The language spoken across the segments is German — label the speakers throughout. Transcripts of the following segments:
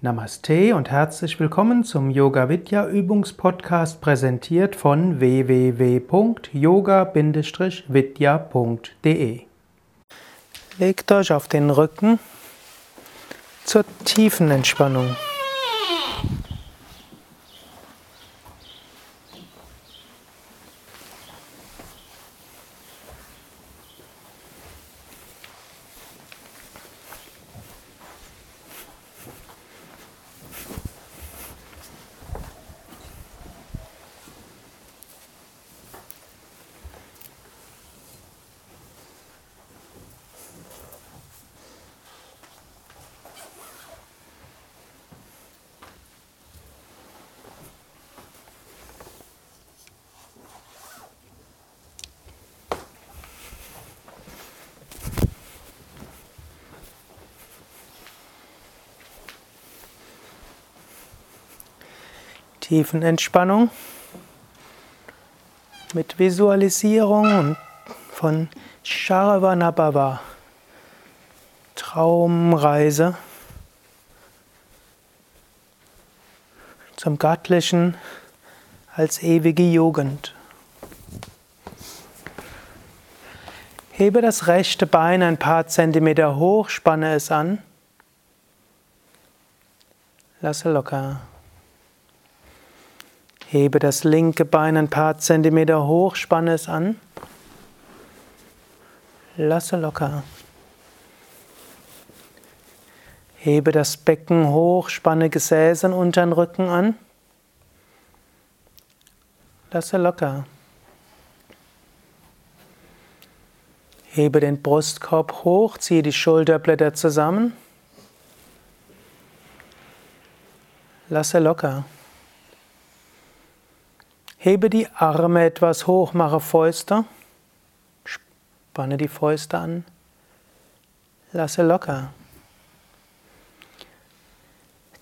Speaker 1: Namaste und herzlich willkommen zum Yoga Vidya Übungspodcast präsentiert von www.yoga-vidya.de. Legt euch auf den Rücken zur tiefen Entspannung. Tiefenentspannung mit Visualisierung von Sharavanabhava, Traumreise zum Göttlichen als ewige Jugend. Hebe das rechte Bein ein paar Zentimeter hoch, spanne es an. Lasse locker. Hebe das linke Bein ein paar Zentimeter hoch, spanne es an. Lasse locker. Hebe das Becken hoch, spanne Gesäß und unteren Rücken an. Lasse locker. Hebe den Brustkorb hoch, ziehe die Schulterblätter zusammen. Lasse locker. Hebe die Arme etwas hoch, mache Fäuste. Spanne die Fäuste an. Lasse locker.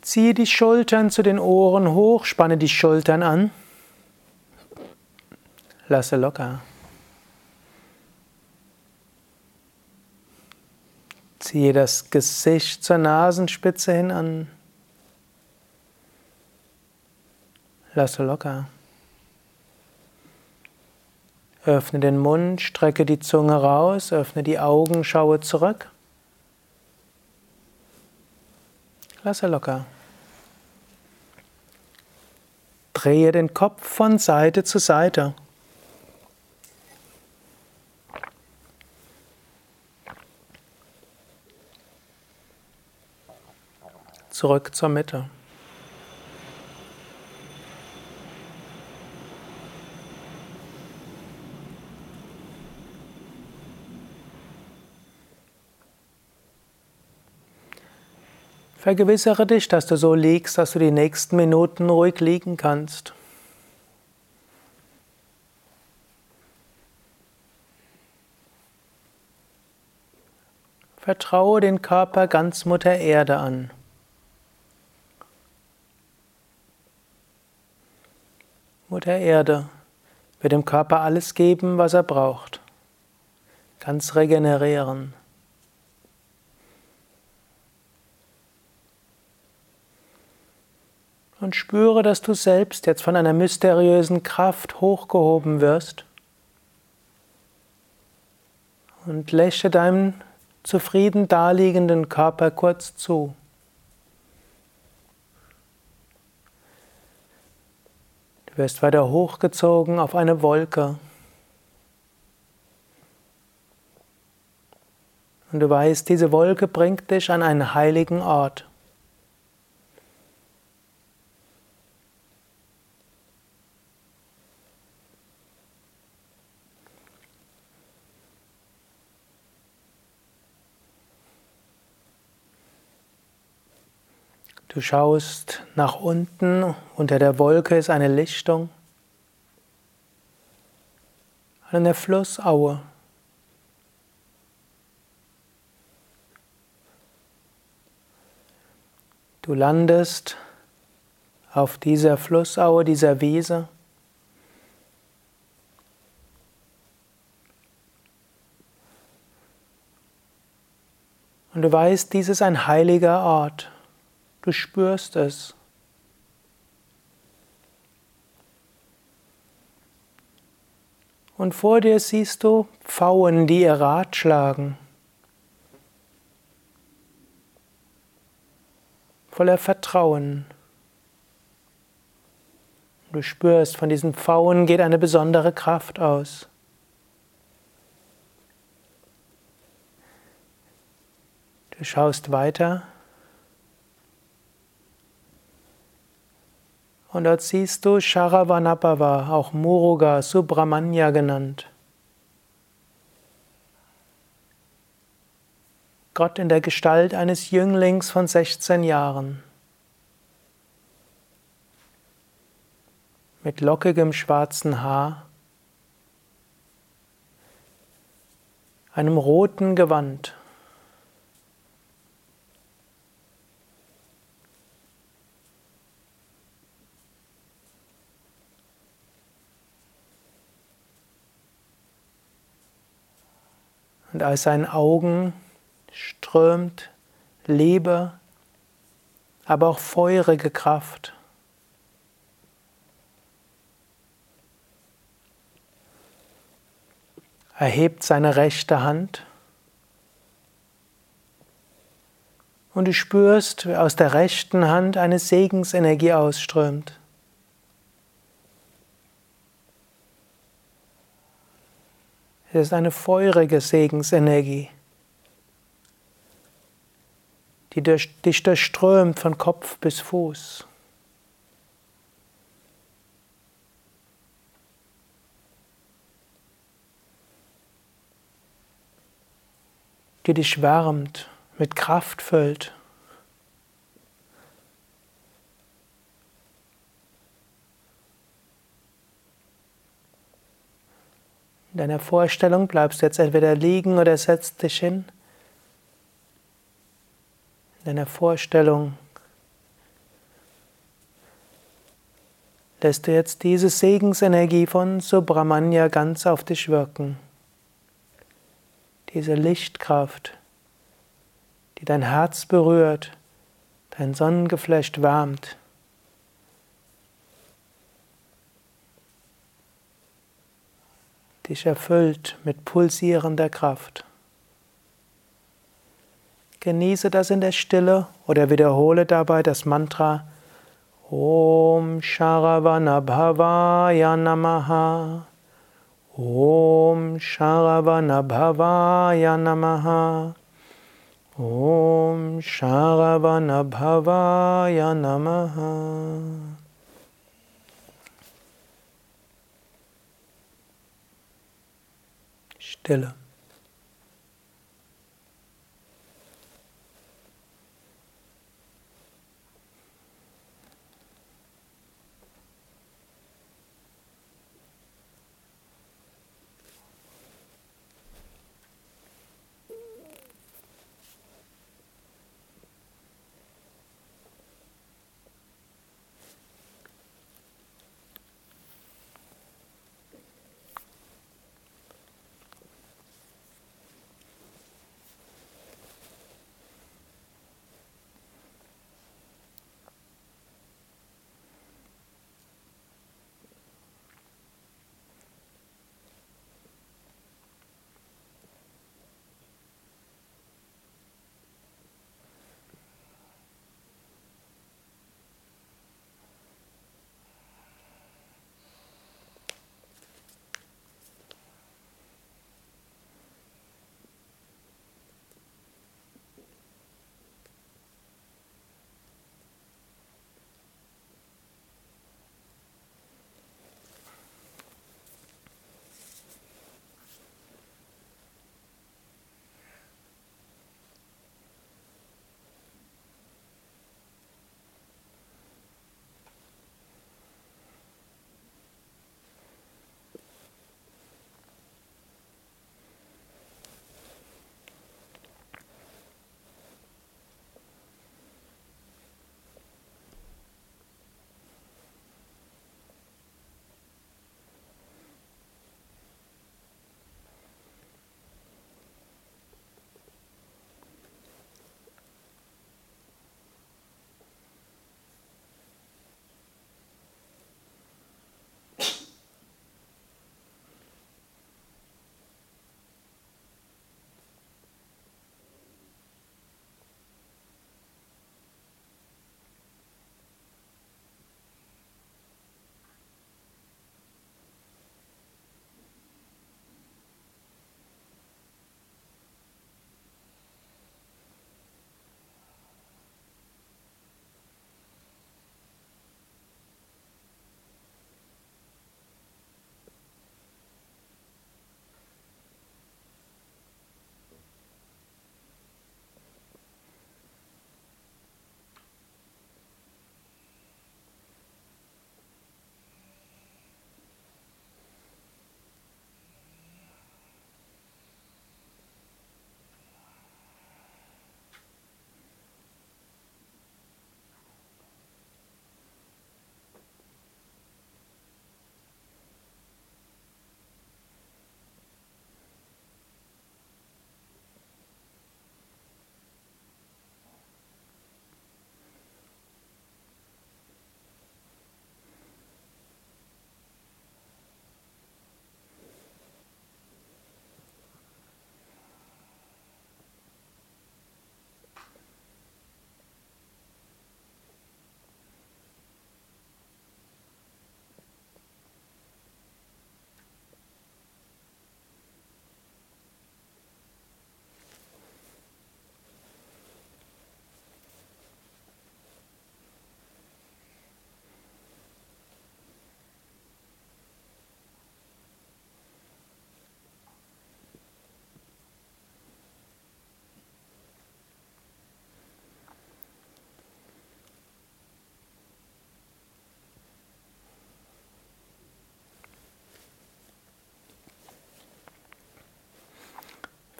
Speaker 1: Ziehe die Schultern zu den Ohren hoch, spanne die Schultern an. Lasse locker. Ziehe das Gesicht zur Nasenspitze hin an. Lasse locker. Öffne den Mund, strecke die Zunge raus, öffne die Augen, schaue zurück. Lasse locker. Drehe den Kopf von Seite zu Seite. Zurück zur Mitte. Vergewissere dich, dass du so liegst, dass du die nächsten Minuten ruhig liegen kannst. Vertraue den Körper ganz Mutter Erde an. Mutter Erde wird dem Körper alles geben, was er braucht. Ganz regenerieren. Und spüre, dass du selbst jetzt von einer mysteriösen Kraft hochgehoben wirst. Und lächle deinem zufrieden daliegenden Körper kurz zu. Du wirst weiter hochgezogen auf eine Wolke. Und du weißt, diese Wolke bringt dich an einen heiligen Ort. Du schaust nach unten, unter der Wolke ist eine Lichtung, eine Flussaue. Du landest auf dieser Flussaue, dieser Wiese. Und du weißt, dies ist ein heiliger Ort. Du spürst es. Und vor dir siehst du Pfauen, die ihr Rad schlagen. Voller Vertrauen. Du spürst, von diesen Pfauen geht eine besondere Kraft aus. Du schaust weiter und dort siehst du Sharavanapava, auch Muruga, Subramanya genannt. Gott in der Gestalt eines Jünglings von 16 Jahren. Mit lockigem schwarzen Haar, einem roten Gewand. Aus seinen Augen strömt Liebe, aber auch feurige Kraft. Er hebt seine rechte Hand und du spürst, wie aus der rechten Hand eine Segensenergie ausströmt. Es ist eine feurige Segensenergie, die durch, dich durchströmt von Kopf bis Fuß. die dich wärmt, mit Kraft füllt. In deiner Vorstellung bleibst du jetzt entweder liegen oder setzt dich hin. In deiner Vorstellung lässt du jetzt diese Segensenergie von Subramanya ganz auf dich wirken. Diese Lichtkraft, die dein Herz berührt, dein Sonnengeflecht wärmt. Dich erfüllt mit pulsierender Kraft. Genieße das in der Stille oder wiederhole dabei das Mantra Om Sharavana Bhavaya Namaha. Om Sharavana Bhavaya Namaha. Om Sharavana Bhavaya Namaha. Stille.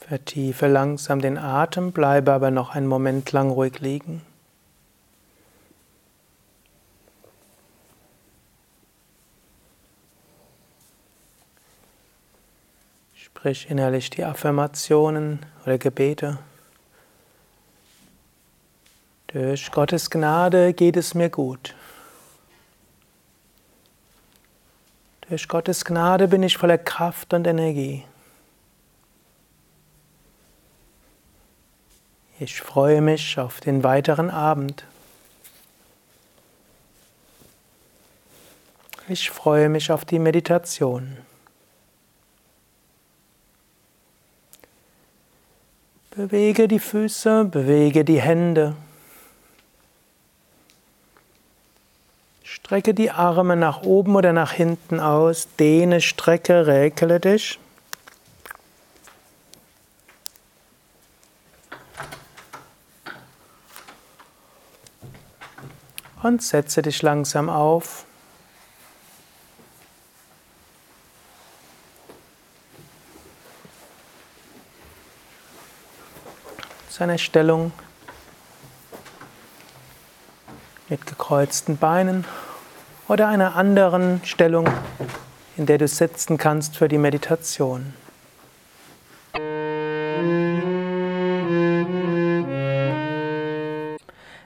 Speaker 1: Vertiefe langsam den Atem, bleibe aber noch einen Moment lang ruhig liegen. Sprich innerlich die Affirmationen oder Gebete. Durch Gottes Gnade geht es mir gut. Durch Gottes Gnade bin ich voller Kraft und Energie. Ich freue mich auf den weiteren Abend. Ich freue mich auf die Meditation. Bewege die Füße, bewege die Hände. Strecke die Arme nach oben oder nach hinten aus, dehne, strecke, räkele dich. Und setze dich langsam auf. Zu einer Stellung mit gekreuzten Beinen oder einer anderen Stellung, in der du sitzen kannst für die Meditation.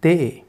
Speaker 1: 对。